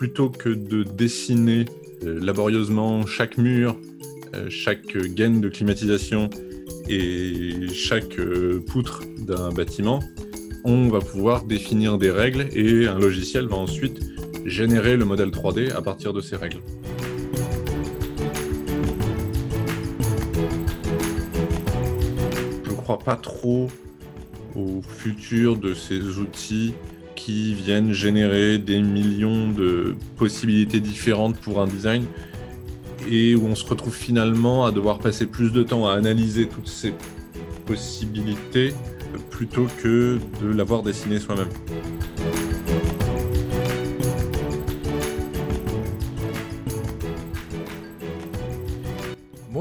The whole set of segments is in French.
plutôt que de dessiner euh, laborieusement chaque mur, euh, chaque gaine de climatisation et chaque euh, poutre d'un bâtiment, on va pouvoir définir des règles et un logiciel va ensuite générer le modèle 3D à partir de ces règles. Je ne crois pas trop au futur de ces outils qui viennent générer des millions de possibilités différentes pour un design et où on se retrouve finalement à devoir passer plus de temps à analyser toutes ces possibilités plutôt que de l'avoir dessiné soi-même.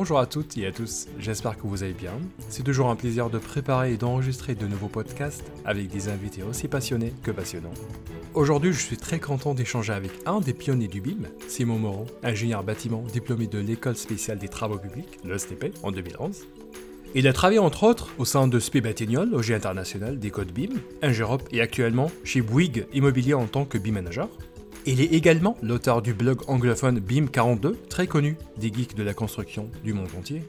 Bonjour à toutes et à tous, j'espère que vous allez bien. C'est toujours un plaisir de préparer et d'enregistrer de nouveaux podcasts avec des invités aussi passionnés que passionnants. Aujourd'hui, je suis très content d'échanger avec un des pionniers du BIM, Simon Moreau, ingénieur bâtiment diplômé de l'École spéciale des travaux publics, l'ESTP, en 2011. Il a travaillé entre autres au sein de SPI Batignolles, OG international des codes BIM, Ingerop et actuellement chez Bouygues Immobilier en tant que BIM manager. Il est également l'auteur du blog anglophone BIM42, très connu des geeks de la construction du monde entier.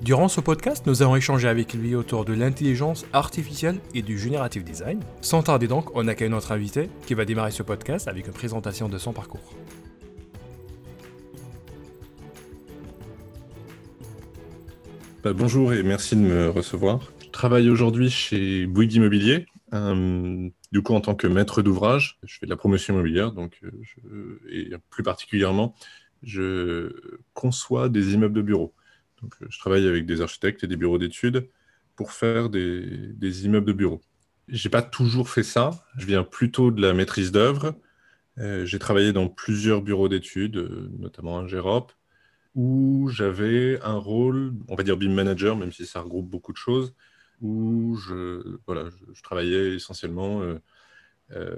Durant ce podcast, nous allons échanger avec lui autour de l'intelligence artificielle et du generative design. Sans tarder donc, on accueille notre invité qui va démarrer ce podcast avec une présentation de son parcours. Bah, bonjour et merci de me recevoir. Je travaille aujourd'hui chez Bouygues Immobilier, un du coup, en tant que maître d'ouvrage, je fais de la promotion immobilière, donc, euh, et plus particulièrement, je conçois des immeubles de bureaux. Donc, je travaille avec des architectes et des bureaux d'études pour faire des, immeubles de bureaux. J'ai pas toujours fait ça. Je viens plutôt de la maîtrise d'œuvre. Euh, j'ai travaillé dans plusieurs bureaux d'études, euh, notamment un GEROP, où j'avais un rôle, on va dire BIM manager, même si ça regroupe beaucoup de choses, où je, voilà, je, travaillais essentiellement euh, euh,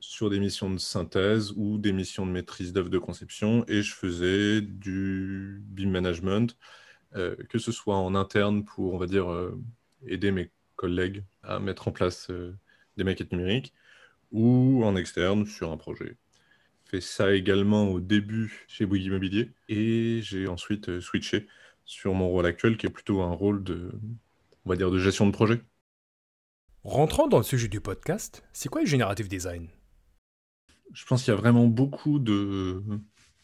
sur des missions de synthèse ou des missions de maîtrise d'œuvre de conception et je faisais du BIM management, euh, que ce soit en interne pour, on va dire, aider mes collègues à mettre en place des maquettes numériques ou en externe sur un projet. Fait ça également au début chez Bouygues Immobilier et j'ai ensuite switché sur mon rôle actuel qui est plutôt un rôle de on va dire, de gestion de projet. Rentrons dans le sujet du podcast, c'est quoi le generative design? Je pense qu'il y a vraiment beaucoup de,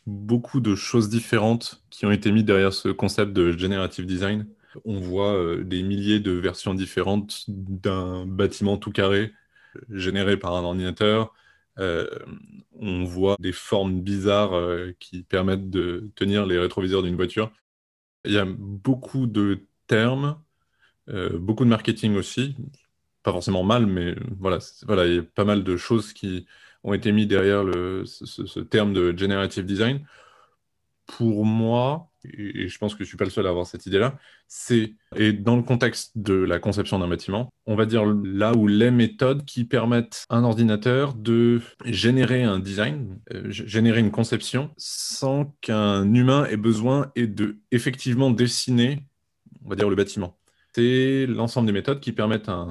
beaucoup de choses différentes qui ont été mises derrière ce concept de generative design. On voit euh, des milliers de versions différentes d'un bâtiment tout carré généré par un ordinateur. Euh, on voit des formes bizarres euh, qui permettent de tenir les rétroviseurs d'une voiture. Il y a beaucoup de termes euh, beaucoup de marketing aussi, pas forcément mal, mais voilà, voilà, il y a pas mal de choses qui ont été mises derrière ce, terme de generative design. Pour moi, et je pense que je ne suis pas le seul à avoir cette idée-là, c'est, et dans le contexte de la conception d'un bâtiment, on va dire là où les méthodes qui permettent à un ordinateur de générer un design, euh, générer une conception, sans qu'un humain ait besoin et de effectivement dessiner, on va dire, le bâtiment c'est l'ensemble des méthodes qui permettent à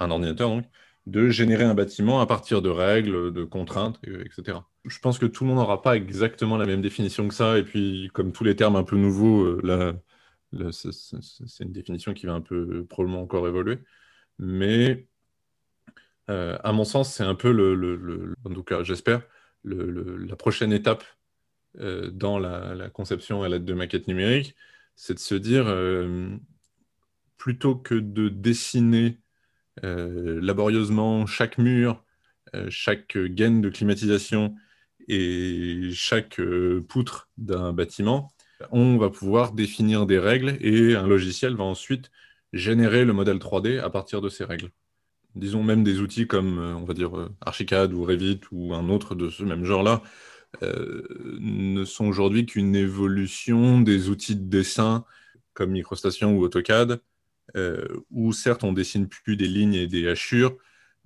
un, ordinateur donc, de générer un bâtiment à partir de règles, de contraintes, etc. Je pense que tout le monde n'aura pas exactement la même définition que ça, et puis comme tous les termes un peu nouveaux, euh, là, c'est une définition qui va un peu probablement encore évoluer. Mais euh, à mon sens, c'est un peu le, en tout cas j'espère, la prochaine étape euh, dans la, conception à l'aide de maquettes numériques, c'est de se dire plutôt que de dessiner euh, laborieusement chaque mur, euh, chaque gaine de climatisation et chaque euh, poutre d'un bâtiment, on va pouvoir définir des règles et un logiciel va ensuite générer le modèle 3D à partir de ces règles. Disons même des outils comme, on va dire, Archicad ou Revit ou un autre de ce même genre-là, ne sont aujourd'hui qu'une évolution des outils de dessin comme MicroStation ou AutoCAD, où certes on dessine plus des lignes et des hachures,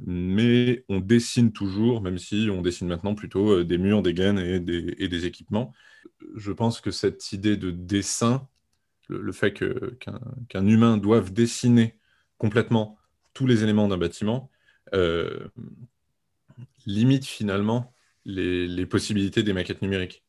mais on dessine toujours, même si on dessine maintenant plutôt euh, des murs, des gaines et des, équipements. Je pense que cette idée de dessin, le, fait qu'un humain doive dessiner complètement tous les éléments d'un bâtiment, euh, limite finalement les, possibilités des maquettes numériques.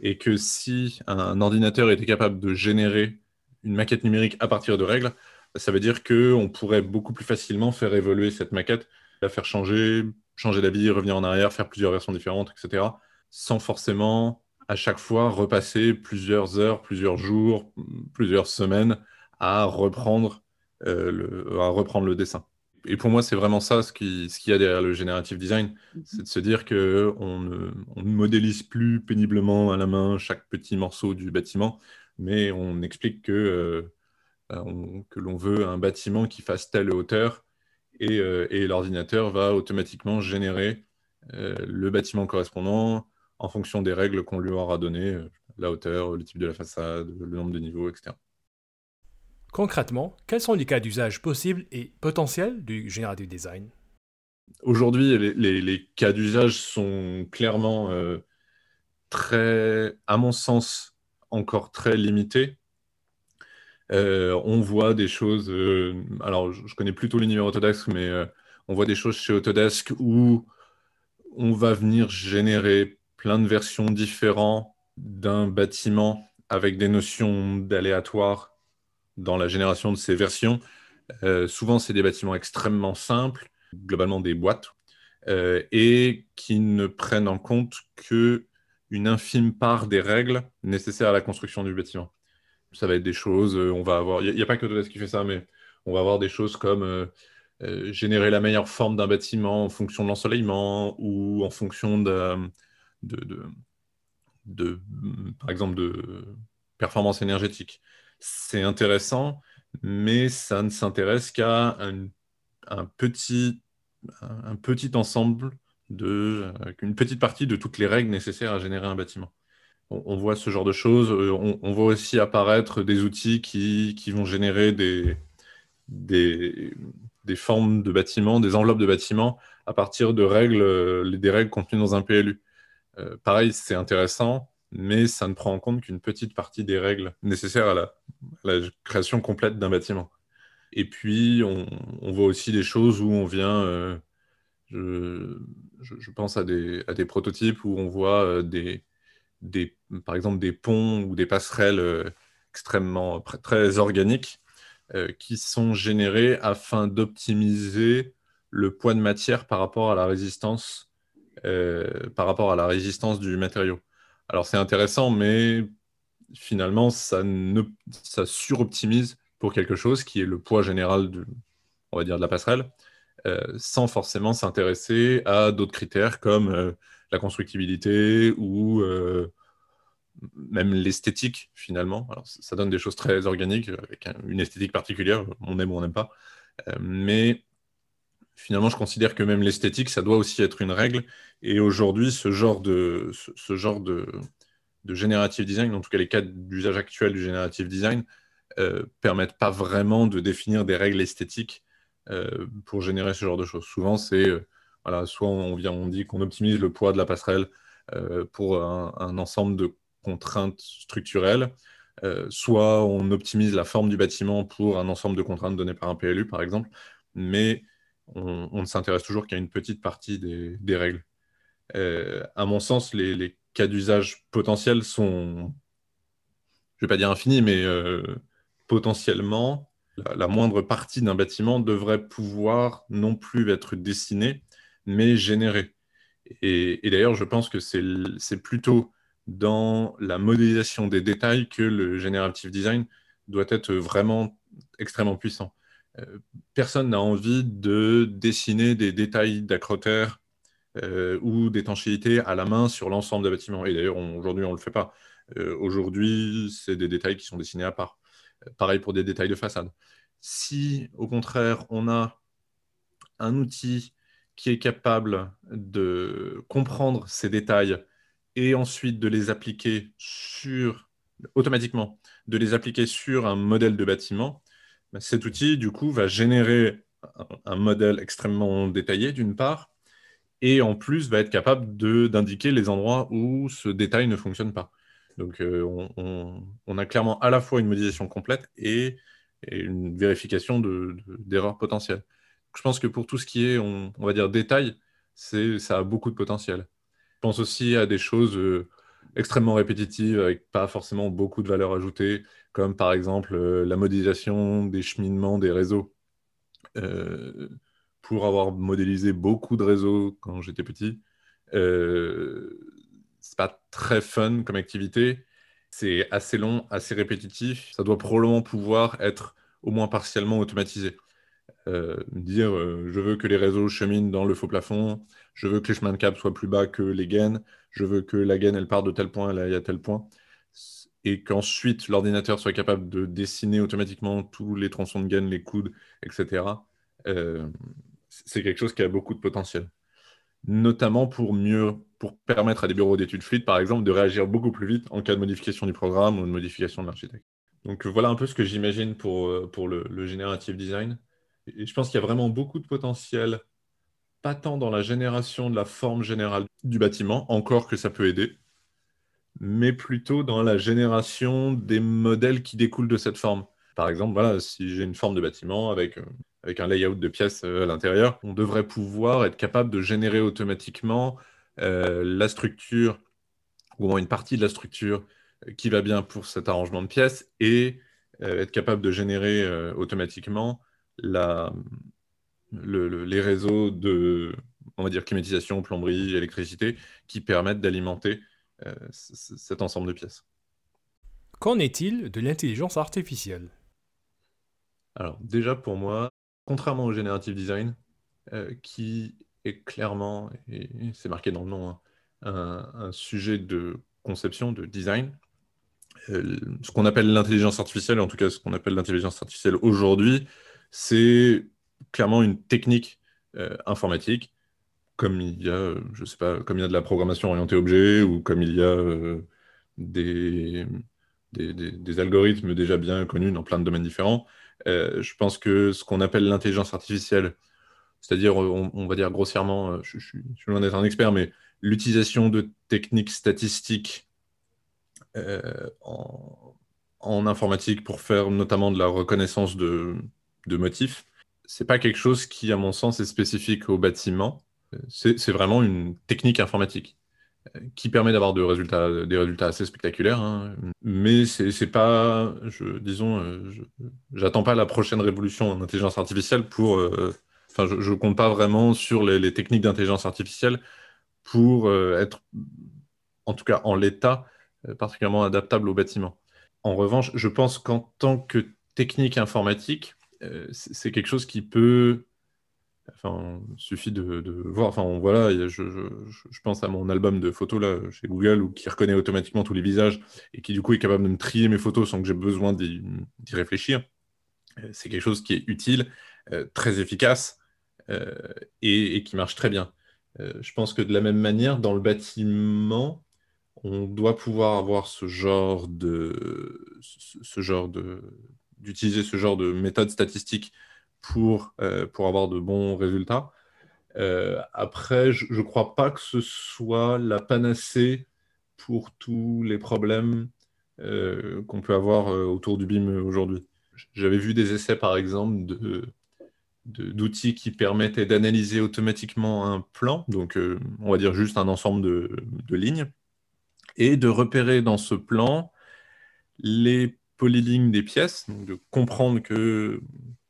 Et que si un ordinateur était capable de générer une maquette numérique à partir de règles, ça veut dire qu'on pourrait beaucoup plus facilement faire évoluer cette maquette, la faire changer, changer d'avis, revenir en arrière, faire plusieurs versions différentes, etc., sans forcément à chaque fois repasser plusieurs heures, plusieurs jours, plusieurs semaines à reprendre, euh, le, à reprendre le dessin. Et pour moi, c'est vraiment ça ce qu'il ce y a derrière le generative design, mhm. c'est de se dire qu'on ne, on ne modélise plus péniblement à la main chaque petit morceau du bâtiment, mais on explique que, euh, euh, que l'on veut un bâtiment qui fasse telle hauteur et, et l'ordinateur va automatiquement générer le bâtiment correspondant en fonction des règles qu'on lui aura données, la hauteur, le type de la façade, le nombre de niveaux, etc. Concrètement, quels sont les cas d'usage possibles et potentiels du generative design? Aujourd'hui, les, cas d'usage sont clairement euh, très, à mon sens, encore très limités. Euh, on voit des choses, euh, alors je, connais plutôt l'univers Autodesk, mais on voit des choses chez Autodesk où on va venir générer plein de versions différentes d'un bâtiment avec des notions d'aléatoire dans la génération de ces versions. Euh, souvent, c'est des bâtiments extrêmement simples, globalement des boîtes, euh, et qui ne prennent en compte que une infime part des règles nécessaires à la construction du bâtiment. Ça va être des choses, euh, on va avoir, il n'y a, pas que Autodesk qui fait ça, mais on va avoir des choses comme générer la meilleure forme d'un bâtiment en fonction de l'ensoleillement ou en fonction de, par exemple, de performance énergétique c'est intéressant, mais ça ne s'intéresse qu'à un, petit, un petit ensemble de euh, une petite partie de toutes les règles nécessaires à générer un bâtiment. On, voit ce genre de choses. Euh, on, voit aussi apparaître des outils qui, vont générer des, des, formes de bâtiments, des enveloppes de bâtiments à partir de règles, euh, des règles contenues dans un PLU. pareil, c'est intéressant, mais ça ne prend en compte qu'une petite partie des règles nécessaires à la, création complète d'un bâtiment. Et puis, on, voit aussi des choses où on vient, je, pense à des, prototypes où on voit euh, par exemple des ponts ou des passerelles euh, extrêmement très organiques qui sont générés afin d'optimiser le poids de matière par rapport à la résistance, par rapport à la résistance du matériau. Alors c'est intéressant, mais finalement, ça, ne, ça suroptimise pour quelque chose qui est le poids général de, on va dire, de la passerelle, euh, sans forcément s'intéresser à d'autres critères comme euh, la constructibilité ou euh, même l'esthétique finalement. Ça donne des choses très organiques avec une esthétique particulière, on aime ou on n'aime pas, mais finalement, je considère que même l'esthétique, ça doit aussi être une règle. Et aujourd'hui, ce genre de, ce, genre de, generative design, en tout cas les cas d'usage actuel du generative design, euh, permettent pas vraiment de définir des règles esthétiques euh, pour générer ce genre de choses. Souvent, c'est euh, voilà, soit on dit qu'on optimise le poids de la passerelle euh, pour un, ensemble de contraintes structurelles, soit on optimise la forme du bâtiment pour un ensemble de contraintes données par un PLU, par exemple. Mais on, ne s'intéresse toujours qu'à une petite partie des, règles. À mon sens, les, cas d'usage potentiels sont, je ne vais pas dire infinis, mais potentiellement, la, moindre partie d'un bâtiment devrait pouvoir non plus être dessinée, mais générée. Et, d'ailleurs, je pense que c'est plutôt dans la modélisation des détails que le generative design doit être vraiment extrêmement puissant. Euh, personne n'a envie de dessiner des détails d'acrotère euh, ou d'étanchéité à la main sur l'ensemble des bâtiments. Et d'ailleurs, aujourd'hui, on ne le fait pas. Euh, aujourd'hui, c'est des détails qui sont dessinés à part. Pareil pour des détails de façade. Si, au contraire, on a un outil qui est capable de comprendre ces détails et ensuite de les appliquer sur, automatiquement, de les appliquer sur un modèle de bâtiment, bah, cet outil, du coup, va générer un, modèle extrêmement détaillé, d'une part, et en plus va être capable d'indiquer les endroits où ce détail ne fonctionne pas. Donc, euh, on, a clairement à la fois une modélisation complète et, une vérification d'erreurs de, potentielles. je pense que pour tout ce qui est, on, va dire, détail, ça a beaucoup de potentiel. pense aussi à des choses extrêmement répétitives avec pas forcément beaucoup de valeur ajoutée, comme par exemple la modélisation des cheminements des réseaux. pour avoir modélisé beaucoup de réseaux quand j'étais petit, euh, pas très fun comme activité. C'est assez long, assez répétitif. Ça doit probablement pouvoir être au moins partiellement automatisé. Euh, dire euh, je veux que les réseaux cheminent dans le faux plafond, je veux que les chemins de câble soient plus bas que les gaines, je veux que la gaine elle part de tel point, elle aille à tel point, et qu'ensuite l'ordinateur soit capable de dessiner automatiquement tous les tronçons de gaine, les coudes, etc. Euh, c'est quelque chose qui a beaucoup de potentiel notamment pour mieux, pour permettre à des bureaux d'études fluides, par exemple, de réagir beaucoup plus vite en cas de modification du programme ou de modification de l'architecte. Donc voilà un peu ce que j'imagine pour, euh, pour le, le generative design. Je pense qu'il y a vraiment beaucoup de potentiel, pas tant dans la génération de la forme générale du bâtiment, encore que ça peut aider, mais plutôt dans la génération des modèles qui découlent de cette forme. Par exemple, voilà, si j'ai une forme de bâtiment avec euh, avec un layout de pièces euh, à l'intérieur, on devrait pouvoir être capable de générer automatiquement la structure, ou au moins une partie de la structure euh, qui va bien pour cet arrangement de pièces, et être capable de générer automatiquement la, les réseaux de, on va dire, climatisation, plomberie, électricité, qui permettent d'alimenter cet ensemble de pièces. Qu'en est-il de l'intelligence artificielle? Alors déjà pour moi, contrairement au generative design, euh, qui est clairement, et c'est marqué dans le nom, hein, un, sujet de conception, de design. Euh, ce qu'on appelle l'intelligence artificielle, en tout cas ce qu'on appelle l'intelligence artificielle aujourd'hui, c'est clairement une technique euh, informatique, comme il y a, je sais pas, comme il y a de la programmation orientée objet, ou comme il y a des, des, algorithmes déjà bien connus dans plein de domaines différents. Euh, je pense que ce qu'on appelle l'intelligence artificielle, c'est-à-dire, on, va dire grossièrement, euh, je, suis loin d'être un expert, mais l'utilisation de techniques statistiques euh, en, informatique pour faire notamment de la reconnaissance de, de motifs, c'est pas quelque chose qui, à mon sens, est spécifique au bâtiment. C'est vraiment une technique informatique qui permet d'avoir des résultats assez spectaculaires. Hein. Mais c'est pas, je, disons, euh, j'attends pas la prochaine révolution en intelligence artificielle pour. Euh, enfin, je, ne compte pas vraiment sur les, techniques d'intelligence artificielle pour euh, être, en tout cas en l'état, particulièrement adaptable au bâtiment. En revanche, je pense qu'en tant que technique informatique, c'est quelque chose qui peut Enfin, il suffit de, voir. Enfin, voilà, je, je, pense à mon album de photos là, chez Google qui reconnaît automatiquement tous les visages et qui du coup est capable de me trier mes photos sans que j'ai besoin d'y réfléchir. Euh, c'est quelque chose qui est utile, euh, très efficace euh, et, qui marche très bien. je pense que de la même manière, dans le bâtiment, on doit pouvoir avoir ce genre de, ce genre de, d'utiliser ce genre de méthode statistique pour, euh, pour avoir de bons résultats. Euh, après, je ne crois pas que ce soit la panacée pour tous les problèmes euh, qu'on peut avoir autour du BIM aujourd'hui. J'avais vu des essais, par exemple, de, d'outils qui permettaient d'analyser automatiquement un plan, donc on va dire juste un ensemble de, lignes, et de repérer dans ce plan les polylignes des pièces, de comprendre que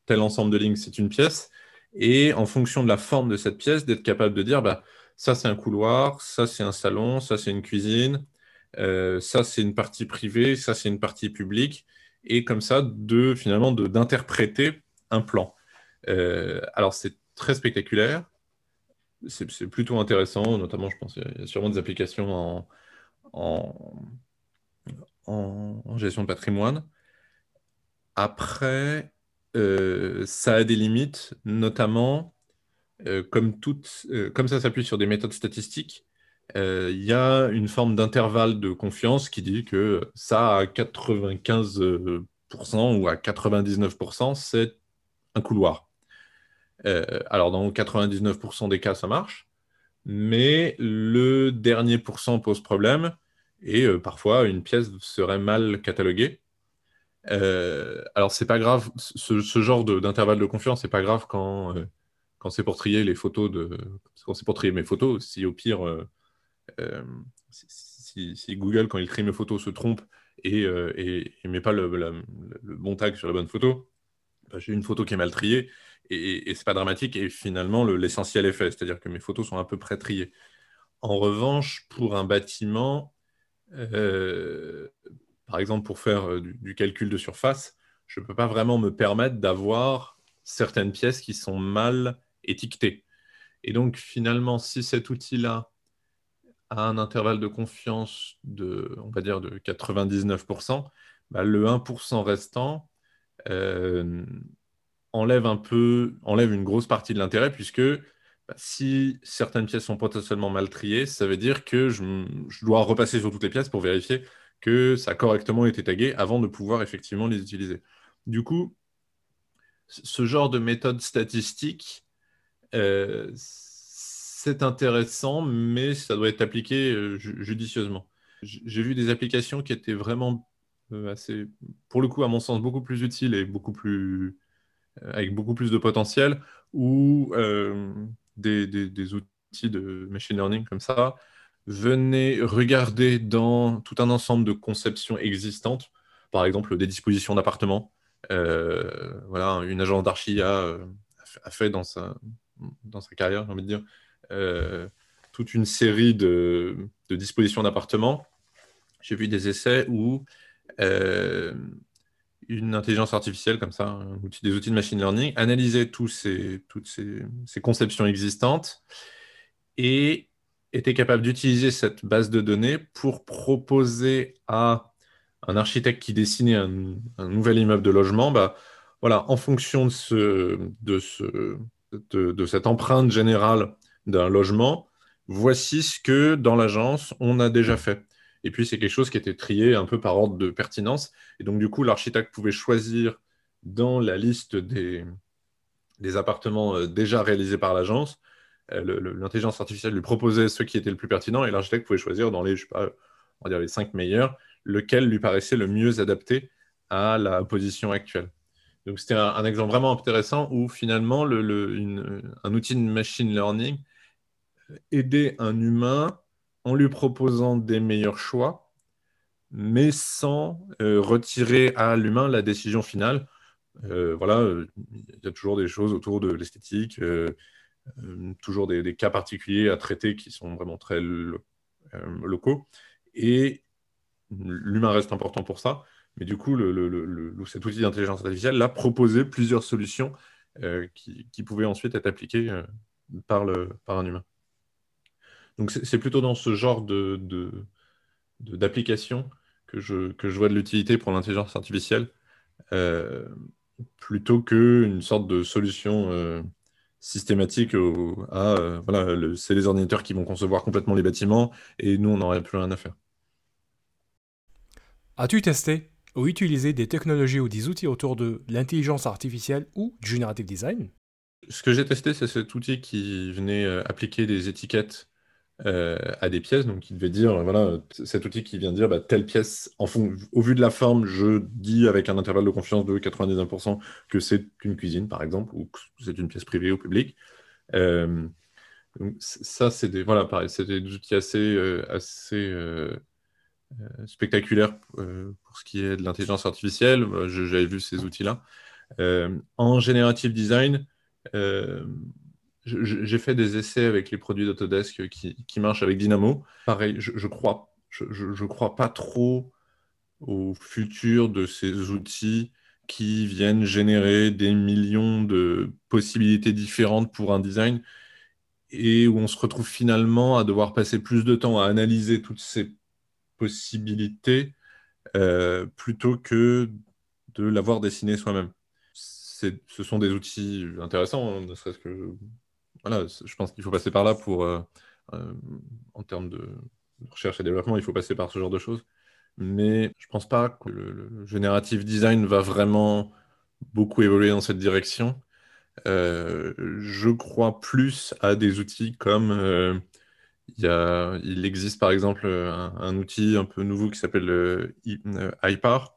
tel ensemble de lignes, c'est une pièce. Et en fonction de la forme de cette pièce, d'être capable de dire, bah, ça c'est un couloir, ça c'est un salon, ça c'est une cuisine, euh, ça c'est une partie privée, ça c'est une partie publique, et comme ça, finalement d'interpréter un plan. Euh, alors c'est très spectaculaire, c'est plutôt intéressant, notamment je pense qu'il y a sûrement des applications en, gestion de patrimoine. Après, euh, ça a des limites, notamment, euh, comme, comme ça s'appuie sur des méthodes statistiques, il y a une forme d'intervalle de confiance qui dit que ça, à 95% ou à 99%, c'est un couloir. Alors, dans 99% des cas, ça marche, mais le dernier pourcent pose problème et parfois une pièce serait mal cataloguée. Euh, alors, c'est pas grave, ce, genre d'intervalle de, confiance, c'est pas grave quand, euh, quand c'est pour trier les photos. Quand c'est pour trier mes photos, si au pire, euh, si, Google, quand il trie mes photos, se trompe et ne met pas le, bon tag sur la bonne photo, bah, j'ai une photo qui est mal triée et, et c'est pas dramatique. Et finalement, l'essentiel est fait, c'est-à-dire que mes photos sont à peu près triées. En revanche, pour un bâtiment, euh, par exemple, pour faire euh, du, calcul de surface, je ne peux pas vraiment me permettre d'avoir certaines pièces qui sont mal étiquetées. Et donc, finalement, si cet outil-là a un intervalle de confiance de, on va dire, de 99%, bah, le 1% restant euh, enlève un peu, enlève une grosse partie de l'intérêt, puisque bah, si certaines pièces sont potentiellement mal triées, ça veut dire que je, dois repasser sur toutes les pièces pour vérifier que ça a correctement été tagué avant de pouvoir effectivement les utiliser. Du coup, ce genre de méthode statistique, euh, c'est intéressant, mais ça doit être appliqué euh, judicieusement. J'ai vu des applications qui étaient vraiment euh, assez, pour le coup, à mon sens, beaucoup plus utiles et beaucoup plus, avec beaucoup plus de potentiel, où des, outils de machine learning comme ça, venez regarder dans tout un ensemble de conceptions existantes, par exemple des dispositions d'appartements. Euh, voilà, une agence d'archi a, fait dans sa, dans sa carrière, j'ai envie de dire, euh, toute une série de, dispositions d'appartements. J'ai vu des essais où euh, une intelligence artificielle comme ça, des outils de machine learning, tous ces, toutes ces, conceptions existantes et était capable d'utiliser cette base de données pour proposer à un architecte qui dessinait un, nouvel immeuble de logement, bah, voilà, en fonction de, ce, de, ce, de cette empreinte générale d'un logement, voici ce que dans l'agence on a déjà fait. Et puis, c'est quelque chose qui était trié un peu par ordre de pertinence. Et donc, du coup, l'architecte pouvait choisir dans la liste des, appartements euh, déjà réalisés par l'agence. Euh, l'intelligence artificielle lui proposait ceux qui étaient le plus pertinents et l'architecte pouvait choisir dans les, je sais pas, on va dire les cinq meilleurs, lequel lui paraissait le mieux adapté à la position actuelle. Donc, c'était un, exemple vraiment intéressant où finalement, le, un outil de machine learning aidait un humain en lui proposant des meilleurs choix, mais sans euh, retirer à l'humain la décision finale. Euh, voilà, il y a toujours des choses autour de l'esthétique, euh, toujours des, cas particuliers à traiter qui sont vraiment très locaux. Et l'humain reste important pour ça. Mais du coup, cet outil d'intelligence artificielle a proposé plusieurs solutions qui, pouvaient ensuite être appliquées par un humain. Donc c'est plutôt dans ce genre de, d'application que je, que je vois de l'utilité pour l'intelligence artificielle, euh, plutôt qu'une sorte de solution euh, systématique à euh, voilà, c'est les ordinateurs qui vont concevoir complètement les bâtiments et nous on n'aurait plus rien à faire. As-tu testé ou utilisé des technologies ou des outils autour de l'intelligence artificielle ou du generative design? Ce que j'ai testé, c'est cet outil qui venait appliquer des étiquettes euh, à des pièces. Donc, il devait dire, voilà, cet outil qui vient dire, bah, telle pièce, en fond, au vu de la forme, je dis avec un intervalle de confiance de 99% que c'est une cuisine, par exemple, ou que c'est une pièce privée ou publique. Euh, donc, ça, c'est des, voilà, des outils assez, euh, assez spectaculaires pour ce qui est de l'intelligence artificielle. J'avais vu ces outils-là. en generative design, j'ai fait des essais avec les produits d'Autodesk qui, qui, marchent avec Dynamo. Pareil, je, je crois, je, crois pas trop au futur de ces outils qui viennent générer des millions de possibilités différentes pour un design et où on se retrouve finalement à devoir passer plus de temps à analyser toutes ces possibilités euh, plutôt que de l'avoir dessiné soi-même. Ce sont des outils intéressants, hein, ne serait-ce que voilà, je pense qu'il faut passer par là pour, euh, euh, en termes de recherche et développement, il faut passer par ce genre de choses. Mais je ne pense pas que le, générative design va vraiment beaucoup évoluer dans cette direction. Euh, je crois plus à des outils comme y a, il existe par exemple un, outil un peu nouveau qui s'appelle iPar,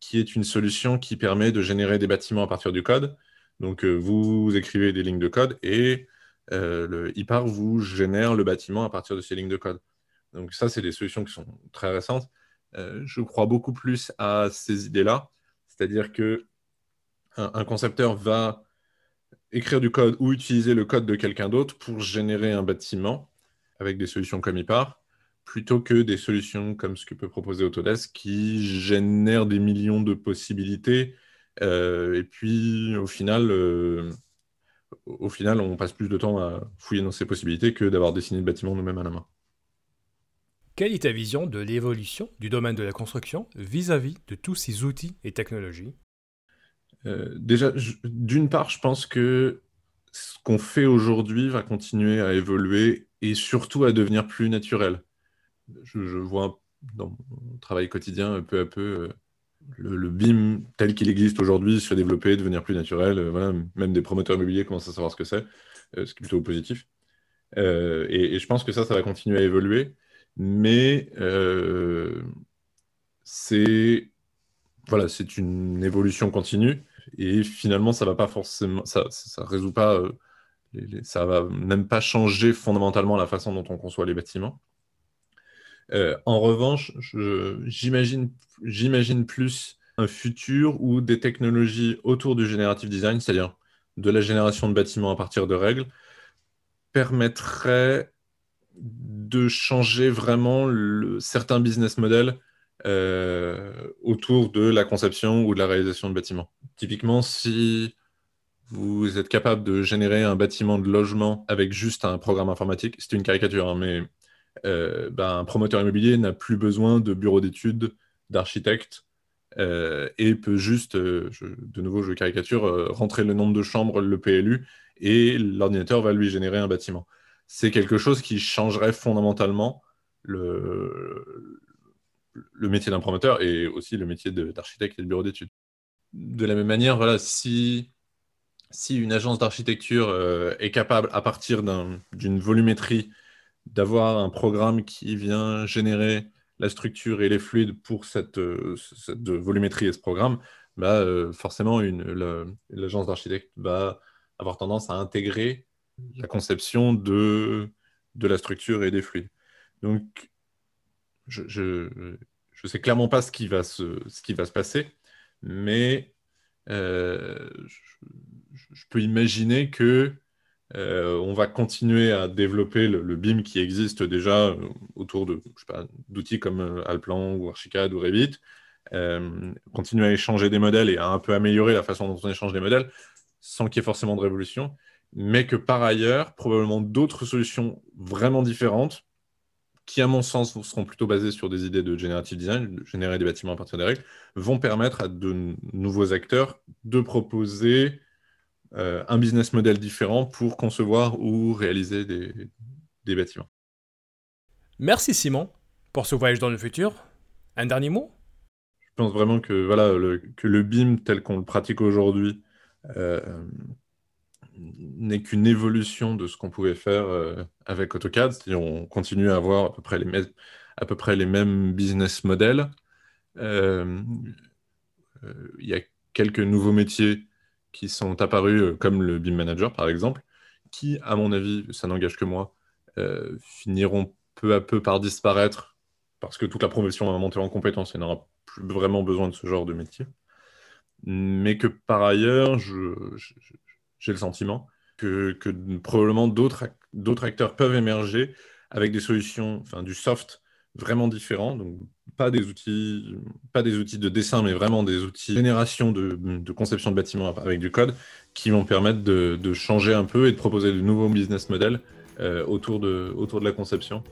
qui est une solution qui permet de générer des bâtiments à partir du code. Donc, euh, vous écrivez des lignes de code et euh, le IPAR vous génère le bâtiment à partir de ces lignes de code. Donc ça, c'est des solutions qui sont très récentes. Euh, je crois beaucoup plus à ces idées-là, c'est-à-dire que un, concepteur va écrire du code ou utiliser le code de quelqu'un d'autre pour générer un bâtiment avec des solutions comme IPAR, plutôt que des solutions comme ce que peut proposer Autodesk qui génèrent des millions de possibilités. Euh, et puis, au final, au final, on passe plus de temps à fouiller dans ces possibilités que d'avoir dessiné le bâtiment nous-mêmes à la main. Quelle est ta vision de l'évolution du domaine de la construction vis-à-vis de tous ces outils et technologies? Euh, Déjà, d'une part, je pense que ce qu'on fait aujourd'hui va continuer à évoluer et surtout à devenir plus naturel. Je, vois dans mon travail quotidien peu à peu le, BIM tel qu'il existe aujourd'hui se développer, devenir plus naturel. Euh, voilà, même des promoteurs immobiliers commencent à savoir ce que c'est, euh, ce qui est plutôt positif. Euh, et, je pense que ça, ça va continuer à évoluer. Mais c'est voilà, c'est une évolution continue. Et finalement, ça va pas forcément, ça, ça, résout pas, ça va même pas changer fondamentalement la façon dont on conçoit les bâtiments. Euh, en revanche, j'imagine plus un futur où des technologies autour du generative design, c'est-à-dire de la génération de bâtiments à partir de règles, permettraient de changer vraiment certains business models euh, autour de la conception ou de la réalisation de bâtiments. Typiquement, si vous êtes capable de générer un bâtiment de logement avec juste un programme informatique, c'est une caricature, hein, mais euh, ben, un promoteur immobilier n'a plus besoin de bureau d'études, d'architecte, euh, et peut juste, euh, de nouveau je caricature, rentrer le nombre de chambres, le PLU, et l'ordinateur va lui générer un bâtiment. C'est quelque chose qui changerait fondamentalement le, le métier d'un promoteur et aussi le métier d'architecte et de bureau d'études. De la même manière, voilà, si, si une agence d'architecture est capable, à partir d'une volumétrie d'avoir un programme qui vient générer la structure et les fluides pour cette, euh, volumétrie et ce programme, bah, euh, forcément, l'agence d'architecte va avoir tendance à intégrer la conception de, de la structure et des fluides. Donc, je ne sais clairement pas ce qui va se, ce qui va se passer, mais euh, je, peux imaginer que euh, on va continuer à développer le, BIM qui existe déjà euh, autour d'outils comme euh, Alplan ou Archicad ou Revit, continuer à échanger des modèles et à un peu améliorer la façon dont on échange des modèles sans qu'il y ait forcément de révolution, mais que par ailleurs, probablement d'autres solutions vraiment différentes qui, à mon sens, seront plutôt basées sur des idées de generative design, de générer des bâtiments à partir des règles, vont permettre à de nouveaux acteurs de proposer euh, un business model différent pour concevoir ou réaliser des, bâtiments. Merci Simon pour ce voyage dans le futur. Un dernier mot? Je pense vraiment que, voilà, le, que le BIM tel qu'on le pratique aujourd'hui euh, n'est qu'une évolution de ce qu'on pouvait faire euh, avec AutoCAD. C'est-à-dire on continue à avoir à peu près les, à peu près les mêmes business models. Il y a quelques nouveaux métiers qui sont apparus euh, comme le BIM Manager, par exemple, qui, à mon avis, ça n'engage que moi, euh, finiront peu à peu par disparaître parce que toute la profession va monter en compétence et n'aura plus vraiment besoin de ce genre de métier. Mais que par ailleurs, j'ai le sentiment que, que probablement d'autres acteurs peuvent émerger avec des solutions, enfin du soft vraiment différents, donc pas des outils, pas des outils de dessin, mais vraiment des outils de génération de, conception de bâtiments avec du code qui vont permettre de, changer un peu et de proposer de nouveaux business models euh, autour, de, autour de la conception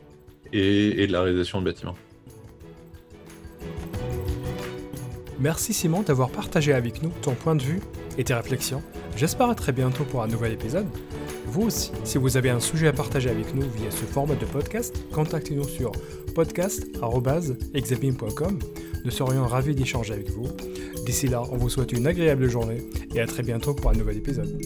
et, et de la réalisation de bâtiments. Merci Simon d'avoir partagé avec nous ton point de vue et tes réflexions. J'espère à très bientôt pour un nouvel épisode. Vous aussi, si vous avez un sujet à partager avec nous via ce format de podcast, contactez-nous sur podcast.exabim.com. Nous serions ravis d'échanger avec vous. D'ici là, on vous souhaite une agréable journée et à très bientôt pour un nouvel épisode.